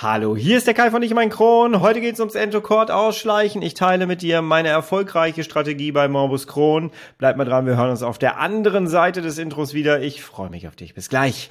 Hallo, hier ist der Kai von Ich mein Kron. Heute geht's ums Entocord ausschleichen. Ich teile mit dir meine erfolgreiche Strategie bei Morbus Kron. Bleib mal dran, wir hören uns auf der anderen Seite des Intros wieder. Ich freue mich auf dich. Bis gleich.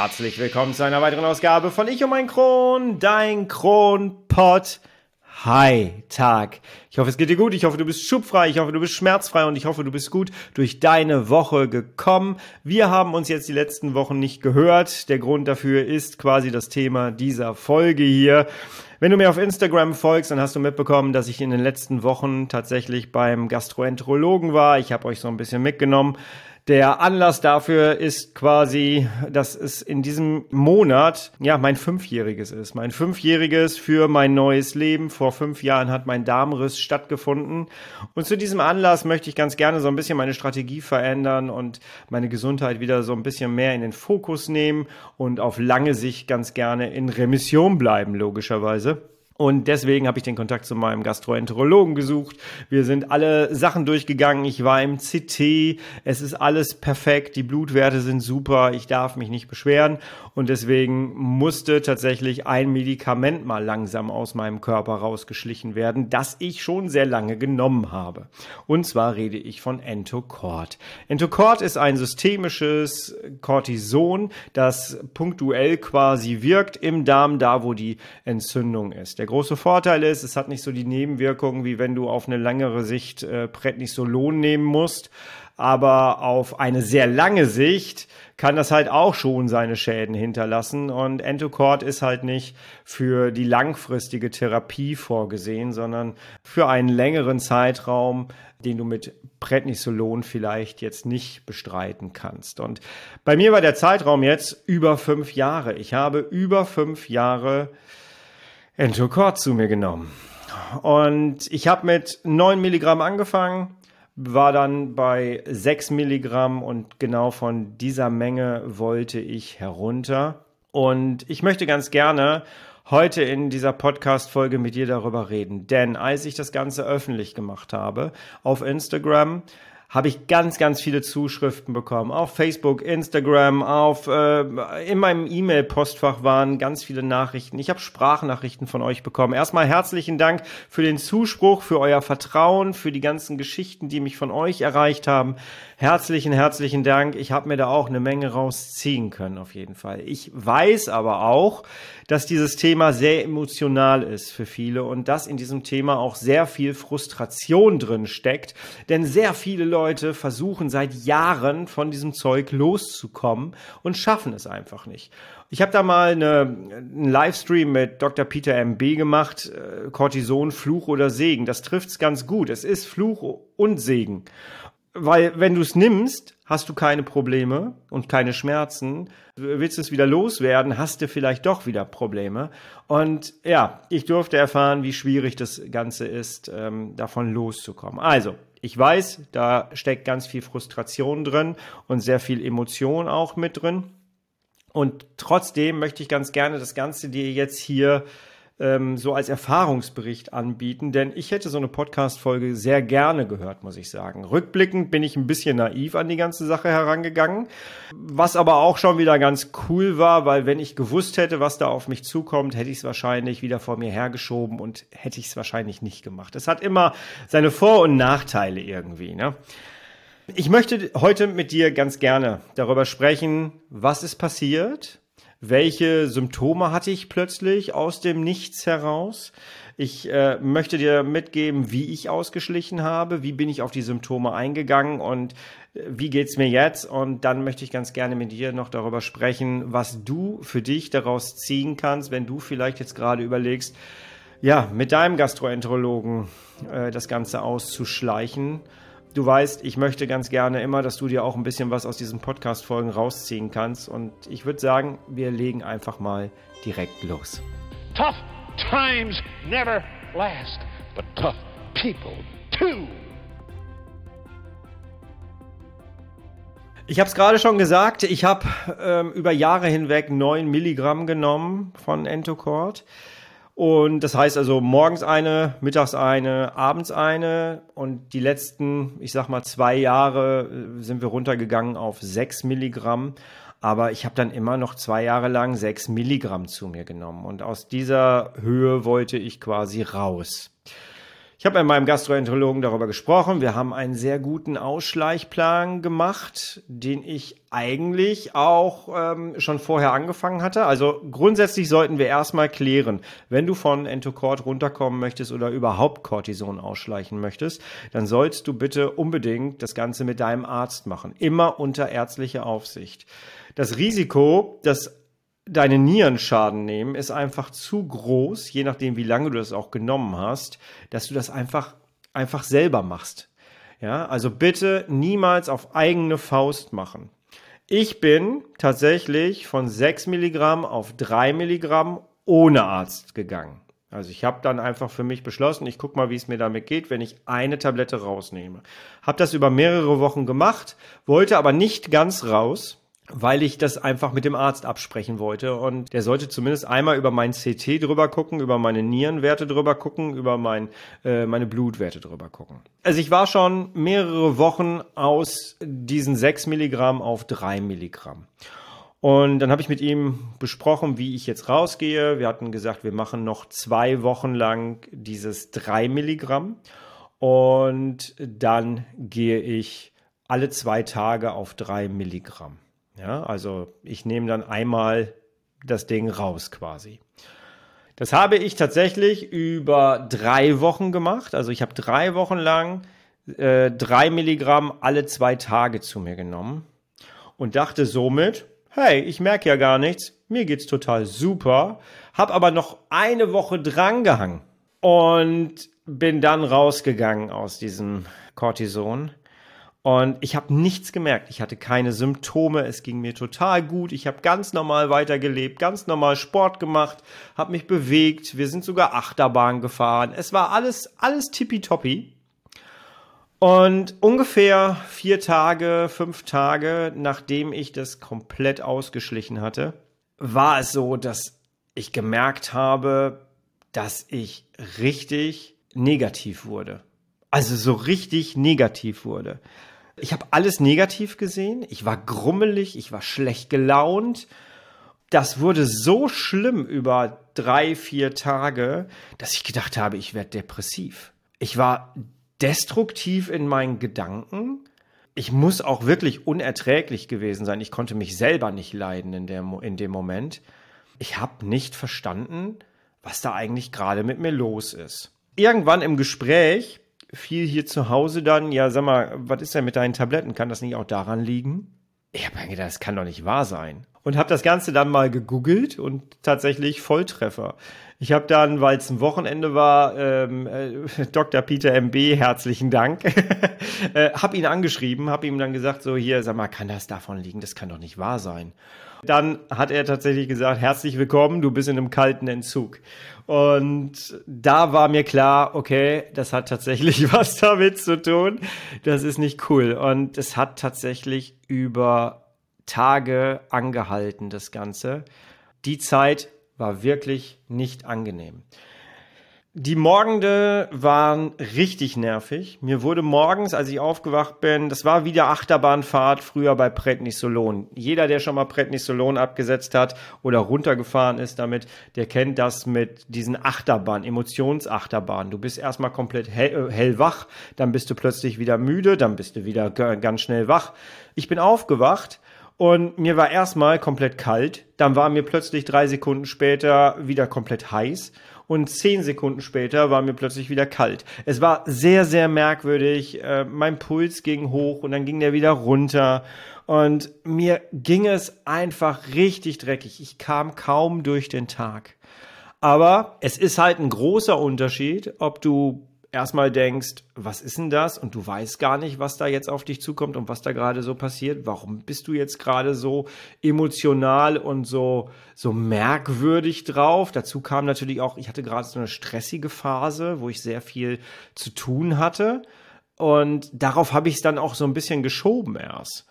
Herzlich willkommen zu einer weiteren Ausgabe von Ich und mein Kron, dein Kronpott. Hi, Tag. Ich hoffe, es geht dir gut. Ich hoffe, du bist schubfrei. Ich hoffe, du bist schmerzfrei und ich hoffe, du bist gut durch deine Woche gekommen. Wir haben uns jetzt die letzten Wochen nicht gehört. Der Grund dafür ist quasi das Thema dieser Folge hier. Wenn du mir auf Instagram folgst, dann hast du mitbekommen, dass ich in den letzten Wochen tatsächlich beim Gastroenterologen war. Ich habe euch so ein bisschen mitgenommen. Der Anlass dafür ist quasi, dass es in diesem Monat, ja, mein Fünfjähriges ist. Mein Fünfjähriges für mein neues Leben. Vor fünf Jahren hat mein Darmriss stattgefunden. Und zu diesem Anlass möchte ich ganz gerne so ein bisschen meine Strategie verändern und meine Gesundheit wieder so ein bisschen mehr in den Fokus nehmen und auf lange Sicht ganz gerne in Remission bleiben, logischerweise. Und deswegen habe ich den Kontakt zu meinem Gastroenterologen gesucht. Wir sind alle Sachen durchgegangen. Ich war im CT. Es ist alles perfekt. Die Blutwerte sind super. Ich darf mich nicht beschweren. Und deswegen musste tatsächlich ein Medikament mal langsam aus meinem Körper rausgeschlichen werden, das ich schon sehr lange genommen habe. Und zwar rede ich von Entocort. Entocort ist ein systemisches Cortison, das punktuell quasi wirkt im Darm, da wo die Entzündung ist. Der große Vorteil ist, es hat nicht so die Nebenwirkungen, wie wenn du auf eine längere Sicht äh, Prednisolon nehmen musst. Aber auf eine sehr lange Sicht kann das halt auch schon seine Schäden hinterlassen. Und Entocort ist halt nicht für die langfristige Therapie vorgesehen, sondern für einen längeren Zeitraum, den du mit Prednisolon vielleicht jetzt nicht bestreiten kannst. Und bei mir war der Zeitraum jetzt über fünf Jahre. Ich habe über fünf Jahre Entocort zu mir genommen. Und ich habe mit 9 Milligramm angefangen, war dann bei 6 Milligramm und genau von dieser Menge wollte ich herunter. Und ich möchte ganz gerne heute in dieser Podcast-Folge mit dir darüber reden. Denn als ich das Ganze öffentlich gemacht habe auf Instagram, habe ich ganz, ganz viele Zuschriften bekommen. Auf Facebook, Instagram, auf äh, in meinem E-Mail-Postfach waren ganz viele Nachrichten. Ich habe Sprachnachrichten von euch bekommen. Erstmal herzlichen Dank für den Zuspruch, für euer Vertrauen, für die ganzen Geschichten, die mich von euch erreicht haben. Herzlichen, herzlichen Dank. Ich habe mir da auch eine Menge rausziehen können, auf jeden Fall. Ich weiß aber auch, dass dieses Thema sehr emotional ist für viele und dass in diesem Thema auch sehr viel Frustration drin steckt. Denn sehr viele Leute versuchen seit Jahren von diesem Zeug loszukommen und schaffen es einfach nicht. Ich habe da mal eine, einen Livestream mit Dr. Peter MB gemacht, äh, Cortison, Fluch oder Segen. Das trifft's ganz gut. Es ist Fluch und Segen. Weil wenn du es nimmst, hast du keine Probleme und keine Schmerzen. Willst du es wieder loswerden, hast du vielleicht doch wieder Probleme. Und ja, ich durfte erfahren, wie schwierig das Ganze ist, ähm, davon loszukommen. Also, ich weiß, da steckt ganz viel Frustration drin und sehr viel Emotion auch mit drin. Und trotzdem möchte ich ganz gerne das Ganze dir jetzt hier ähm, so als Erfahrungsbericht anbieten, denn ich hätte so eine Podcast-Folge sehr gerne gehört, muss ich sagen. Rückblickend bin ich ein bisschen naiv an die ganze Sache herangegangen, was aber auch schon wieder ganz cool war, weil wenn ich gewusst hätte, was da auf mich zukommt, hätte ich es wahrscheinlich wieder vor mir hergeschoben und hätte ich es wahrscheinlich nicht gemacht. Es hat immer seine Vor- und Nachteile irgendwie, ne? Ich möchte heute mit dir ganz gerne darüber sprechen, was ist passiert, welche Symptome hatte ich plötzlich aus dem Nichts heraus. Ich äh, möchte dir mitgeben, wie ich ausgeschlichen habe, wie bin ich auf die Symptome eingegangen und äh, wie geht's mir jetzt? Und dann möchte ich ganz gerne mit dir noch darüber sprechen, was du für dich daraus ziehen kannst, wenn du vielleicht jetzt gerade überlegst, ja, mit deinem Gastroenterologen äh, das Ganze auszuschleichen Du weißt, ich möchte ganz gerne immer, dass du dir auch ein bisschen was aus diesen Podcast-Folgen rausziehen kannst. Und ich würde sagen, wir legen einfach mal direkt los. Tough times never last, but tough people too. Ich habe es gerade schon gesagt, ich habe ähm, über Jahre hinweg 9 Milligramm genommen von Entocort. Und das heißt also morgens eine, mittags eine, abends eine. Und die letzten, ich sag mal, zwei Jahre äh, sind wir runtergegangen auf sechs Milligramm. Aber ich habe dann immer noch zwei Jahre lang sechs Milligramm zu mir genommen. Und aus dieser Höhe wollte ich quasi raus. Ich habe mit meinem Gastroenterologen darüber gesprochen. Wir haben einen sehr guten Ausschleichplan gemacht, den ich eigentlich auch ähm, schon vorher angefangen hatte. Also grundsätzlich sollten wir erstmal klären, wenn du von Entocort runterkommen möchtest oder überhaupt Cortison ausschleichen möchtest, dann sollst du bitte unbedingt das Ganze mit deinem Arzt machen. Immer unter ärztlicher Aufsicht. Das Risiko, dass deine Nieren Schaden nehmen, ist einfach zu groß, je nachdem, wie lange du das auch genommen hast, dass du das einfach, einfach selber machst. Ja, also bitte niemals auf eigene Faust machen. Ich bin tatsächlich von 6 Milligramm auf 3 Milligramm ohne Arzt gegangen. Also ich habe dann einfach für mich beschlossen, ich gucke mal, wie es mir damit geht, wenn ich eine Tablette rausnehme. Habe das über mehrere Wochen gemacht, wollte aber nicht ganz raus, weil ich das einfach mit dem Arzt absprechen wollte. Und der sollte zumindest einmal über mein CT drüber gucken, über meine Nierenwerte drüber gucken, über mein, äh, meine Blutwerte drüber gucken. Also ich war schon mehrere Wochen aus diesen sechs Milligramm auf drei Milligramm. Und dann habe ich mit ihm besprochen, wie ich jetzt rausgehe. Wir hatten gesagt, wir machen noch zwei Wochen lang dieses drei Milligramm. Und dann gehe ich alle zwei Tage auf drei Milligramm. Ja, also ich nehme dann einmal das Ding raus quasi. Das habe ich tatsächlich über drei Wochen gemacht. Also ich habe drei Wochen lang äh, drei Milligramm alle zwei Tage zu mir genommen und dachte somit, hey, ich merke ja gar nichts, mir geht's total super, habe aber noch eine Woche drangehangen und bin dann rausgegangen aus diesem Cortison und ich habe nichts gemerkt. Ich hatte keine Symptome. Es ging mir total gut. Ich habe ganz normal weitergelebt, ganz normal Sport gemacht, habe mich bewegt. Wir sind sogar Achterbahn gefahren. Es war alles, alles tippitoppi. Und ungefähr vier Tage, fünf Tage, nachdem ich das komplett ausgeschlichen hatte, war es so, dass ich gemerkt habe, dass ich richtig negativ wurde. Also so richtig negativ wurde. Ich habe alles negativ gesehen. Ich war grummelig, ich war schlecht gelaunt. Das wurde so schlimm über drei, vier Tage, dass ich gedacht habe, ich werde depressiv. Ich war destruktiv in meinen Gedanken. Ich muss auch wirklich unerträglich gewesen sein. Ich konnte mich selber nicht leiden in, der, in dem Moment. Ich habe nicht verstanden, was da eigentlich gerade mit mir los ist. Irgendwann im Gespräch fiel hier zu Hause dann, ja, sag mal, was ist denn mit deinen Tabletten? Kann das nicht auch daran liegen? Ich habe mir gedacht, das kann doch nicht wahr sein. Und habe das Ganze dann mal gegoogelt und tatsächlich Volltreffer. Ich habe dann, weil es ein Wochenende war, ähm, äh, Dr. Peter MB, herzlichen Dank, äh, habe ihn angeschrieben, habe ihm dann gesagt, so hier, sag mal, kann das davon liegen? Das kann doch nicht wahr sein. Dann hat er tatsächlich gesagt, herzlich willkommen, du bist in einem kalten Entzug. Und da war mir klar, okay, das hat tatsächlich was damit zu tun. Das ist nicht cool. Und es hat tatsächlich über Tage angehalten, das Ganze. Die Zeit war wirklich nicht angenehm. Die Morgende waren richtig nervig. Mir wurde morgens, als ich aufgewacht bin, das war wieder Achterbahnfahrt früher bei Prednisolon. Jeder, der schon mal Prednisolon abgesetzt hat oder runtergefahren ist damit, der kennt das mit diesen Achterbahn, Emotionsachterbahn. Du bist erstmal komplett hell, äh, hellwach, dann bist du plötzlich wieder müde, dann bist du wieder ganz schnell wach. Ich bin aufgewacht und mir war erstmal komplett kalt, dann war mir plötzlich drei Sekunden später wieder komplett heiß und zehn Sekunden später war mir plötzlich wieder kalt. Es war sehr, sehr merkwürdig. Äh, mein Puls ging hoch und dann ging der wieder runter. Und mir ging es einfach richtig dreckig. Ich kam kaum durch den Tag. Aber es ist halt ein großer Unterschied, ob du erstmal denkst, was ist denn das? Und du weißt gar nicht, was da jetzt auf dich zukommt und was da gerade so passiert. Warum bist du jetzt gerade so emotional und so, so merkwürdig drauf? Dazu kam natürlich auch, ich hatte gerade so eine stressige Phase, wo ich sehr viel zu tun hatte. Und darauf habe ich es dann auch so ein bisschen geschoben erst.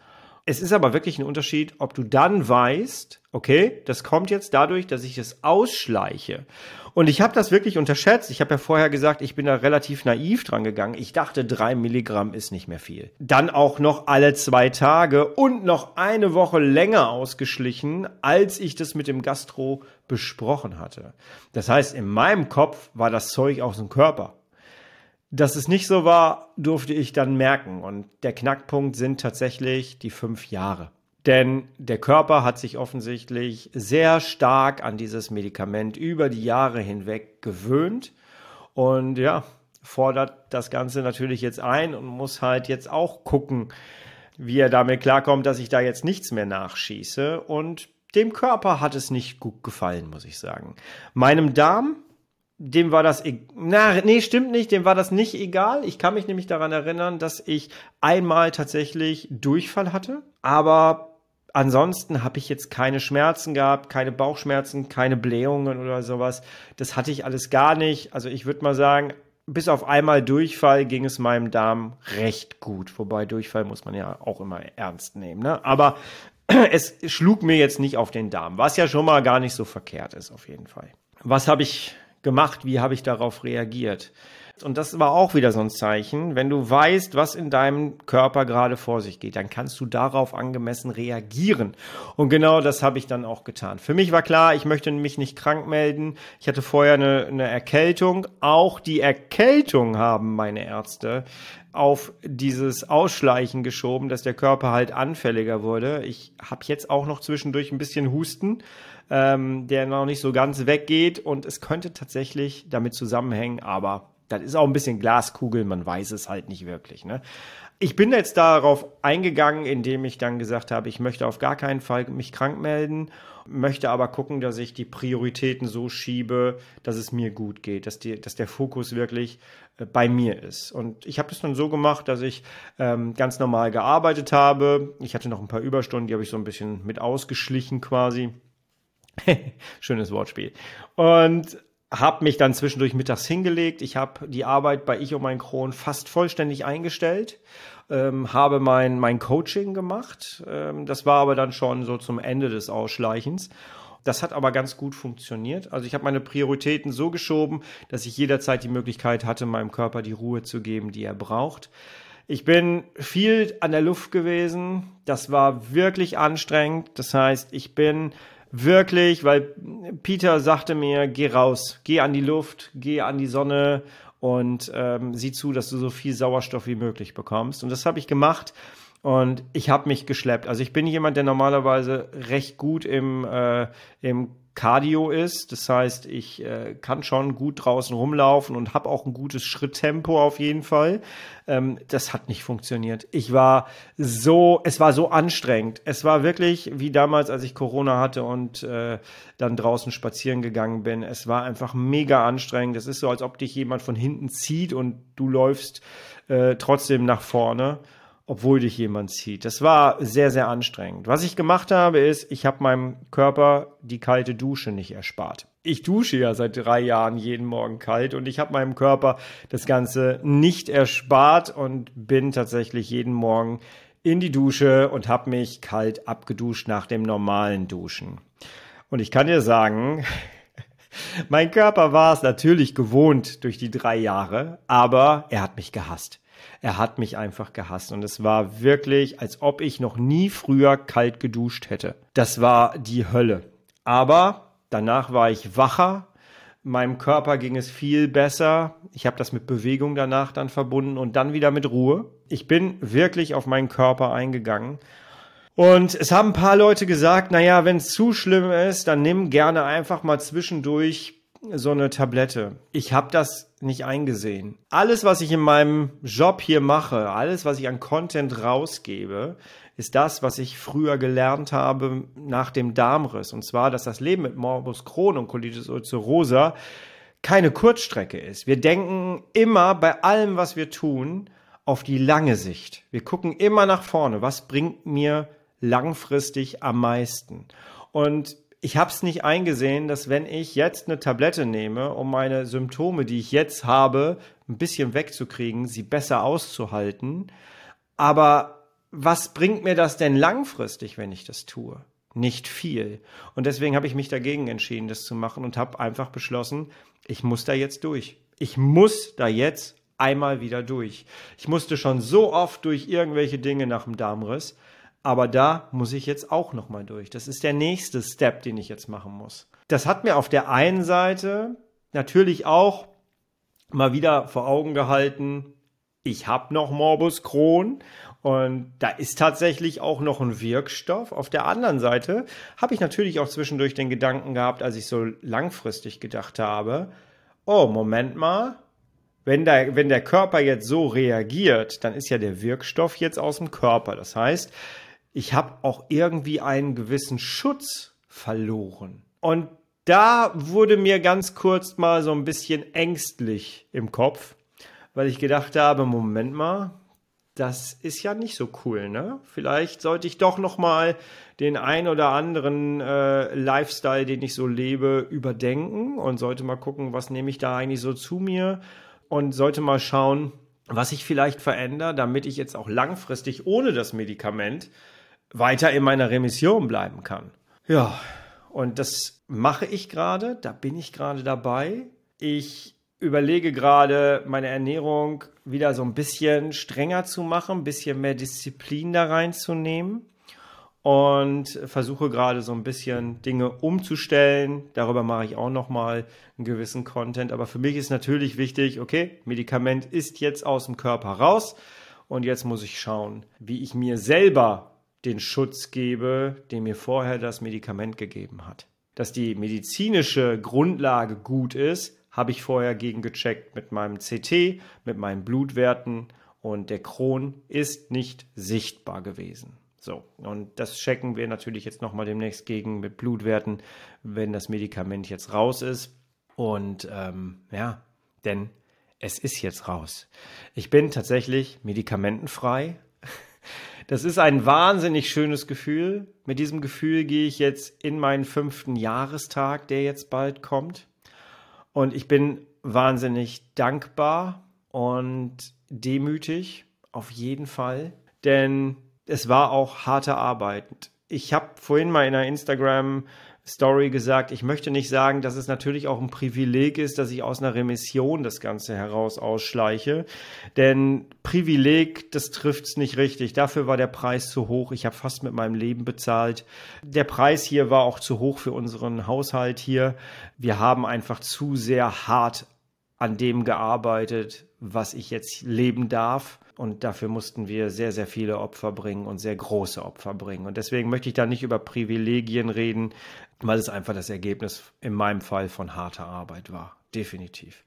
Es ist aber wirklich ein Unterschied, ob du dann weißt, okay, das kommt jetzt dadurch, dass ich es ausschleiche. Und ich habe das wirklich unterschätzt. Ich habe ja vorher gesagt, ich bin da relativ naiv dran gegangen. Ich dachte, drei Milligramm ist nicht mehr viel. Dann auch noch alle zwei Tage und noch eine Woche länger ausgeschlichen, als ich das mit dem Gastro besprochen hatte. Das heißt, in meinem Kopf war das Zeug aus dem Körper. Dass es nicht so war, durfte ich dann merken. Und der Knackpunkt sind tatsächlich die fünf Jahre. Denn der Körper hat sich offensichtlich sehr stark an dieses Medikament über die Jahre hinweg gewöhnt. Und ja, fordert das Ganze natürlich jetzt ein und muss halt jetzt auch gucken, wie er damit klarkommt, dass ich da jetzt nichts mehr nachschieße. Und dem Körper hat es nicht gut gefallen, muss ich sagen. Meinem Darm dem war das, e na, nee, stimmt nicht, dem war das nicht egal. Ich kann mich nämlich daran erinnern, dass ich einmal tatsächlich Durchfall hatte, aber ansonsten habe ich jetzt keine Schmerzen gehabt, keine Bauchschmerzen, keine Blähungen oder sowas. Das hatte ich alles gar nicht. Also ich würde mal sagen, bis auf einmal Durchfall ging es meinem Darm recht gut. Wobei Durchfall muss man ja auch immer ernst nehmen. Ne? Aber es schlug mir jetzt nicht auf den Darm, was ja schon mal gar nicht so verkehrt ist, auf jeden Fall. Was habe ich gemacht? Wie habe ich darauf reagiert? Und das war auch wieder so ein Zeichen. Wenn du weißt, was in deinem Körper gerade vor sich geht, dann kannst du darauf angemessen reagieren. Und genau das habe ich dann auch getan. Für mich war klar, ich möchte mich nicht krank melden. Ich hatte vorher eine, eine Erkältung. Auch die Erkältung haben meine Ärzte auf dieses Ausschleichen geschoben, dass der Körper halt anfälliger wurde. Ich habe jetzt auch noch zwischendurch ein bisschen Husten ähm, der noch nicht so ganz weggeht und es könnte tatsächlich damit zusammenhängen, aber das ist auch ein bisschen Glaskugel, man weiß es halt nicht wirklich. Ne? Ich bin jetzt darauf eingegangen, indem ich dann gesagt habe, ich möchte auf gar keinen Fall mich krank melden, möchte aber gucken, dass ich die Prioritäten so schiebe, dass es mir gut geht, dass, die, dass der Fokus wirklich äh, bei mir ist. Und ich habe das dann so gemacht, dass ich ähm, ganz normal gearbeitet habe. Ich hatte noch ein paar Überstunden, die habe ich so ein bisschen mit ausgeschlichen quasi Schönes Wortspiel. Und habe mich dann zwischendurch mittags hingelegt. Ich habe die Arbeit bei Ich um mein Kron fast vollständig eingestellt, ähm, habe mein, mein Coaching gemacht. Ähm, das war aber dann schon so zum Ende des Ausschleichens. Das hat aber ganz gut funktioniert. Also ich habe meine Prioritäten so geschoben, dass ich jederzeit die Möglichkeit hatte, meinem Körper die Ruhe zu geben, die er braucht. Ich bin viel an der Luft gewesen. Das war wirklich anstrengend. Das heißt, ich bin wirklich, weil Peter sagte mir, geh raus, geh an die Luft, geh an die Sonne und ähm, sieh zu, dass du so viel Sauerstoff wie möglich bekommst. Und das habe ich gemacht und ich habe mich geschleppt. Also ich bin jemand, der normalerweise recht gut im, äh, im Cardio ist. Das heißt, ich äh, kann schon gut draußen rumlaufen und habe auch ein gutes Schritttempo auf jeden Fall. Ähm, das hat nicht funktioniert. Ich war so, es war so anstrengend. Es war wirklich wie damals, als ich Corona hatte und äh, dann draußen spazieren gegangen bin. Es war einfach mega anstrengend. Es ist so, als ob dich jemand von hinten zieht und du läufst äh, trotzdem nach vorne obwohl dich jemand zieht. Das war sehr, sehr anstrengend. Was ich gemacht habe, ist, ich habe meinem Körper die kalte Dusche nicht erspart. Ich dusche ja seit drei Jahren jeden Morgen kalt und ich habe meinem Körper das Ganze nicht erspart und bin tatsächlich jeden Morgen in die Dusche und habe mich kalt abgeduscht nach dem normalen Duschen. Und ich kann dir sagen, mein Körper war es natürlich gewohnt durch die drei Jahre, aber er hat mich gehasst. Er hat mich einfach gehasst und es war wirklich, als ob ich noch nie früher kalt geduscht hätte. Das war die Hölle. Aber danach war ich wacher, meinem Körper ging es viel besser. Ich habe das mit Bewegung danach dann verbunden und dann wieder mit Ruhe. Ich bin wirklich auf meinen Körper eingegangen. Und es haben ein paar Leute gesagt, naja, wenn es zu schlimm ist, dann nimm gerne einfach mal zwischendurch so eine Tablette. Ich habe das nicht eingesehen. Alles, was ich in meinem Job hier mache, alles, was ich an Content rausgebe, ist das, was ich früher gelernt habe nach dem Darmriss. Und zwar, dass das Leben mit Morbus Crohn und Colitis ulcerosa keine Kurzstrecke ist. Wir denken immer bei allem, was wir tun, auf die lange Sicht. Wir gucken immer nach vorne. Was bringt mir langfristig am meisten? Und ich habe es nicht eingesehen, dass wenn ich jetzt eine Tablette nehme, um meine Symptome, die ich jetzt habe, ein bisschen wegzukriegen, sie besser auszuhalten, aber was bringt mir das denn langfristig, wenn ich das tue? Nicht viel. Und deswegen habe ich mich dagegen entschieden, das zu machen und habe einfach beschlossen, ich muss da jetzt durch. Ich muss da jetzt einmal wieder durch. Ich musste schon so oft durch irgendwelche Dinge nach dem Darmriss, aber da muss ich jetzt auch noch mal durch. Das ist der nächste Step, den ich jetzt machen muss. Das hat mir auf der einen Seite natürlich auch mal wieder vor Augen gehalten, ich habe noch Morbus Crohn und da ist tatsächlich auch noch ein Wirkstoff. Auf der anderen Seite habe ich natürlich auch zwischendurch den Gedanken gehabt, als ich so langfristig gedacht habe, oh, Moment mal, wenn der, wenn der Körper jetzt so reagiert, dann ist ja der Wirkstoff jetzt aus dem Körper. Das heißt, ich habe auch irgendwie einen gewissen Schutz verloren. Und da wurde mir ganz kurz mal so ein bisschen ängstlich im Kopf, weil ich gedacht habe, Moment mal, das ist ja nicht so cool, ne? Vielleicht sollte ich doch noch mal den ein oder anderen äh, Lifestyle, den ich so lebe, überdenken und sollte mal gucken, was nehme ich da eigentlich so zu mir und sollte mal schauen, was ich vielleicht verändere, damit ich jetzt auch langfristig ohne das Medikament weiter in meiner Remission bleiben kann. Ja, und das mache ich gerade, da bin ich gerade dabei. Ich überlege gerade, meine Ernährung wieder so ein bisschen strenger zu machen, ein bisschen mehr Disziplin da reinzunehmen und versuche gerade so ein bisschen Dinge umzustellen. Darüber mache ich auch noch mal einen gewissen Content. Aber für mich ist natürlich wichtig, okay, Medikament ist jetzt aus dem Körper raus und jetzt muss ich schauen, wie ich mir selber den Schutz gebe, den mir vorher das Medikament gegeben hat. Dass die medizinische Grundlage gut ist, habe ich vorher gegengecheckt mit meinem CT, mit meinen Blutwerten und der Kron ist nicht sichtbar gewesen. So, und das checken wir natürlich jetzt nochmal demnächst gegen mit Blutwerten, wenn das Medikament jetzt raus ist. Und ähm, ja, denn es ist jetzt raus. Ich bin tatsächlich medikamentenfrei das ist ein wahnsinnig schönes Gefühl. Mit diesem Gefühl gehe ich jetzt in meinen fünften Jahrestag, der jetzt bald kommt. Und ich bin wahnsinnig dankbar und demütig, auf jeden Fall. Denn es war auch harte Arbeit. Ich habe vorhin mal in einer Instagram Story gesagt, ich möchte nicht sagen, dass es natürlich auch ein Privileg ist, dass ich aus einer Remission das Ganze heraus ausschleiche. Denn Privileg, das trifft es nicht richtig. Dafür war der Preis zu hoch. Ich habe fast mit meinem Leben bezahlt. Der Preis hier war auch zu hoch für unseren Haushalt hier. Wir haben einfach zu sehr hart an dem gearbeitet, was ich jetzt leben darf. Und dafür mussten wir sehr, sehr viele Opfer bringen und sehr große Opfer bringen. Und deswegen möchte ich da nicht über Privilegien reden, weil es einfach das Ergebnis in meinem Fall von harter Arbeit war. Definitiv.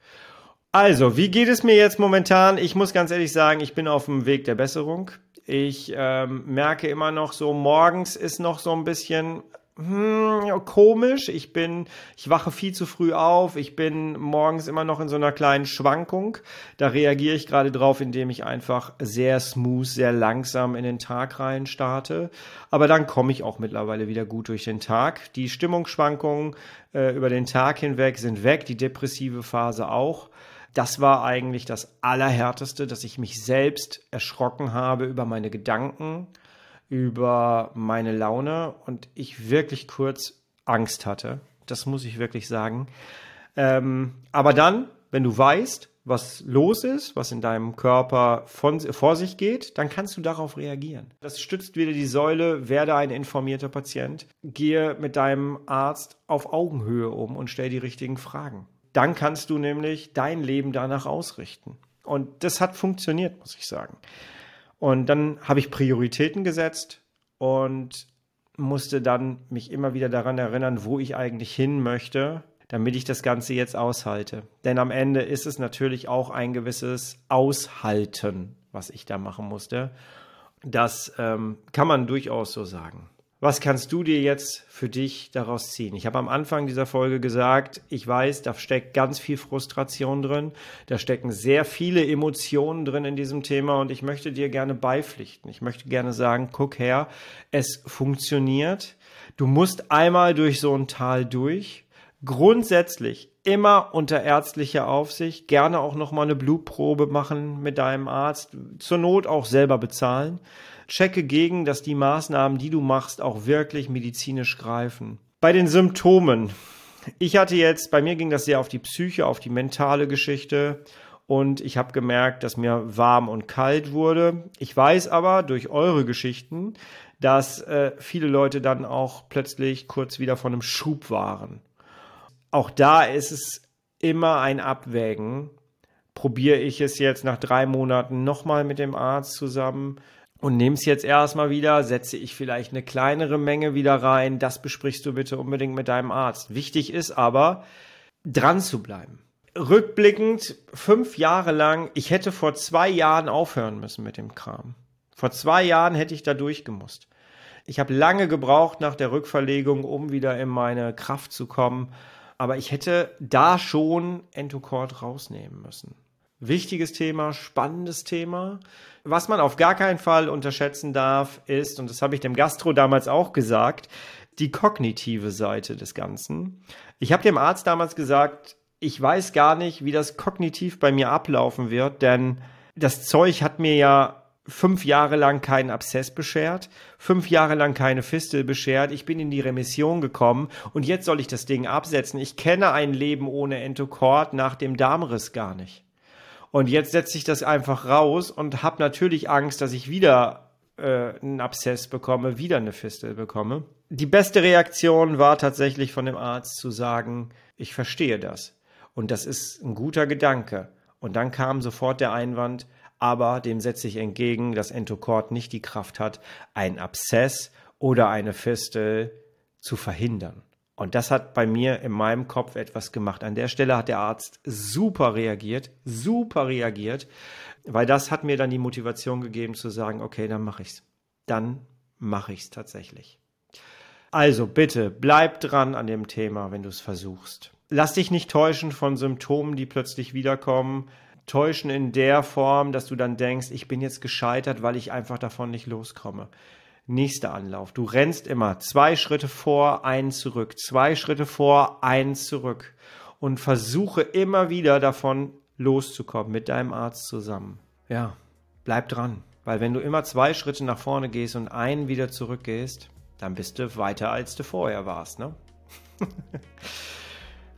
Also, wie geht es mir jetzt momentan? Ich muss ganz ehrlich sagen, ich bin auf dem Weg der Besserung. Ich ähm, merke immer noch so, morgens ist noch so ein bisschen hm, komisch. Ich bin, ich wache viel zu früh auf. Ich bin morgens immer noch in so einer kleinen Schwankung. Da reagiere ich gerade drauf, indem ich einfach sehr smooth, sehr langsam in den Tag rein starte. Aber dann komme ich auch mittlerweile wieder gut durch den Tag. Die Stimmungsschwankungen äh, über den Tag hinweg sind weg. Die depressive Phase auch. Das war eigentlich das Allerhärteste, dass ich mich selbst erschrocken habe über meine Gedanken über meine Laune und ich wirklich kurz Angst hatte. Das muss ich wirklich sagen. Ähm, aber dann, wenn du weißt, was los ist, was in deinem Körper von, vor sich geht, dann kannst du darauf reagieren. Das stützt wieder die Säule, werde ein informierter Patient, gehe mit deinem Arzt auf Augenhöhe um und stell die richtigen Fragen. Dann kannst du nämlich dein Leben danach ausrichten. Und das hat funktioniert, muss ich sagen. Und dann habe ich Prioritäten gesetzt und musste dann mich immer wieder daran erinnern, wo ich eigentlich hin möchte, damit ich das Ganze jetzt aushalte. Denn am Ende ist es natürlich auch ein gewisses Aushalten, was ich da machen musste. Das ähm, kann man durchaus so sagen. Was kannst du dir jetzt für dich daraus ziehen? Ich habe am Anfang dieser Folge gesagt, ich weiß, da steckt ganz viel Frustration drin, da stecken sehr viele Emotionen drin in diesem Thema und ich möchte dir gerne beipflichten. Ich möchte gerne sagen, guck her, es funktioniert. Du musst einmal durch so ein Tal durch. Grundsätzlich immer unter ärztlicher Aufsicht, gerne auch nochmal eine Blutprobe machen mit deinem Arzt, zur Not auch selber bezahlen. Checke gegen, dass die Maßnahmen, die du machst, auch wirklich medizinisch greifen. Bei den Symptomen. Ich hatte jetzt, bei mir ging das sehr auf die Psyche, auf die mentale Geschichte und ich habe gemerkt, dass mir warm und kalt wurde. Ich weiß aber durch eure Geschichten, dass äh, viele Leute dann auch plötzlich kurz wieder von einem Schub waren. Auch da ist es immer ein Abwägen. Probiere ich es jetzt nach drei Monaten nochmal mit dem Arzt zusammen und nehme es jetzt erstmal wieder, setze ich vielleicht eine kleinere Menge wieder rein. Das besprichst du bitte unbedingt mit deinem Arzt. Wichtig ist aber, dran zu bleiben rückblickend fünf Jahre lang, ich hätte vor zwei Jahren aufhören müssen mit dem Kram. Vor zwei Jahren hätte ich da durchgemusst. Ich habe lange gebraucht nach der Rückverlegung, um wieder in meine Kraft zu kommen. Aber ich hätte da schon Entocord rausnehmen müssen. Wichtiges Thema, spannendes Thema. Was man auf gar keinen Fall unterschätzen darf, ist, und das habe ich dem Gastro damals auch gesagt, die kognitive Seite des Ganzen. Ich habe dem Arzt damals gesagt, ich weiß gar nicht, wie das kognitiv bei mir ablaufen wird, denn das Zeug hat mir ja fünf Jahre lang keinen Abszess beschert, fünf Jahre lang keine Fistel beschert, ich bin in die Remission gekommen und jetzt soll ich das Ding absetzen. Ich kenne ein Leben ohne Entocord nach dem Darmriss gar nicht. Und jetzt setze ich das einfach raus und habe natürlich Angst, dass ich wieder äh, einen Abszess bekomme, wieder eine Fistel bekomme. Die beste Reaktion war tatsächlich von dem Arzt zu sagen, ich verstehe das. Und das ist ein guter Gedanke. Und dann kam sofort der Einwand, aber dem setze ich entgegen, dass Entocord nicht die Kraft hat, einen Abszess oder eine Fistel zu verhindern. Und das hat bei mir in meinem Kopf etwas gemacht. An der Stelle hat der Arzt super reagiert, super reagiert, weil das hat mir dann die Motivation gegeben zu sagen, okay, dann mache ich's. Dann mache ich's tatsächlich. Also bitte bleib dran an dem Thema, wenn du es versuchst lass dich nicht täuschen von Symptomen, die plötzlich wiederkommen. Täuschen in der Form, dass du dann denkst, ich bin jetzt gescheitert, weil ich einfach davon nicht loskomme. Nächster Anlauf. Du rennst immer zwei Schritte vor, einen zurück, zwei Schritte vor, einen zurück und versuche immer wieder davon loszukommen mit deinem Arzt zusammen. Ja, bleib dran, weil wenn du immer zwei Schritte nach vorne gehst und einen wieder zurückgehst, dann bist du weiter als du vorher warst, ne?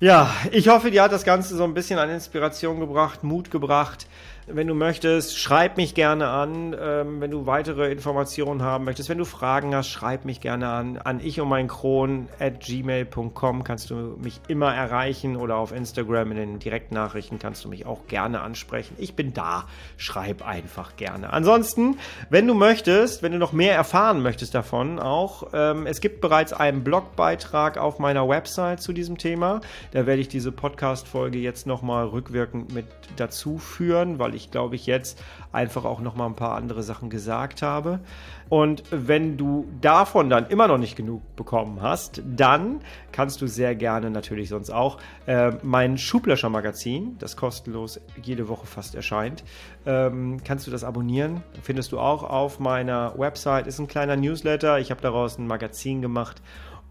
Ja, ich hoffe, dir hat das Ganze so ein bisschen an Inspiration gebracht, Mut gebracht. Wenn du möchtest, schreib mich gerne an. Ähm, wenn du weitere Informationen haben möchtest, wenn du Fragen hast, schreib mich gerne an. An ich und mein Kron at gmail.com kannst du mich immer erreichen oder auf Instagram in den Direktnachrichten kannst du mich auch gerne ansprechen. Ich bin da. Schreib einfach gerne. Ansonsten, wenn du möchtest, wenn du noch mehr erfahren möchtest davon, auch, ähm, es gibt bereits einen Blogbeitrag auf meiner Website zu diesem Thema. Da werde ich diese Podcast-Folge jetzt nochmal rückwirkend mit dazu führen, weil weil ich glaube ich jetzt einfach auch noch mal ein paar andere Sachen gesagt habe. Und wenn du davon dann immer noch nicht genug bekommen hast, dann kannst du sehr gerne natürlich sonst auch äh, mein Schublöscher-Magazin, das kostenlos jede Woche fast erscheint, ähm, kannst du das abonnieren. Findest du auch auf meiner Website. Ist ein kleiner Newsletter. Ich habe daraus ein Magazin gemacht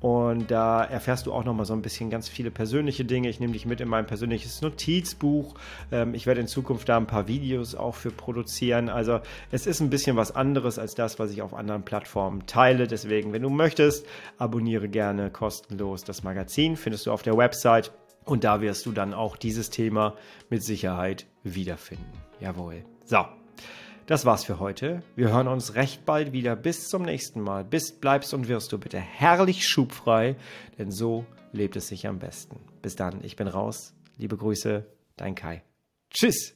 und da erfährst du auch nochmal so ein bisschen ganz viele persönliche Dinge. Ich nehme dich mit in mein persönliches Notizbuch. Ähm, ich werde in Zukunft da ein paar Videos auch für produzieren. Also es ist ein bisschen was anderes als das, was ich auf anderen Plattformen teile. Deswegen, wenn du möchtest, abonniere gerne kostenlos das Magazin. Findest du auf der Website. Und da wirst du dann auch dieses Thema mit Sicherheit wiederfinden. Jawohl. So. Das war's für heute. Wir hören uns recht bald wieder. Bis zum nächsten Mal. Bist, bleibst und wirst du bitte herrlich schubfrei, denn so lebt es sich am besten. Bis dann, ich bin raus. Liebe Grüße, dein Kai. Tschüss.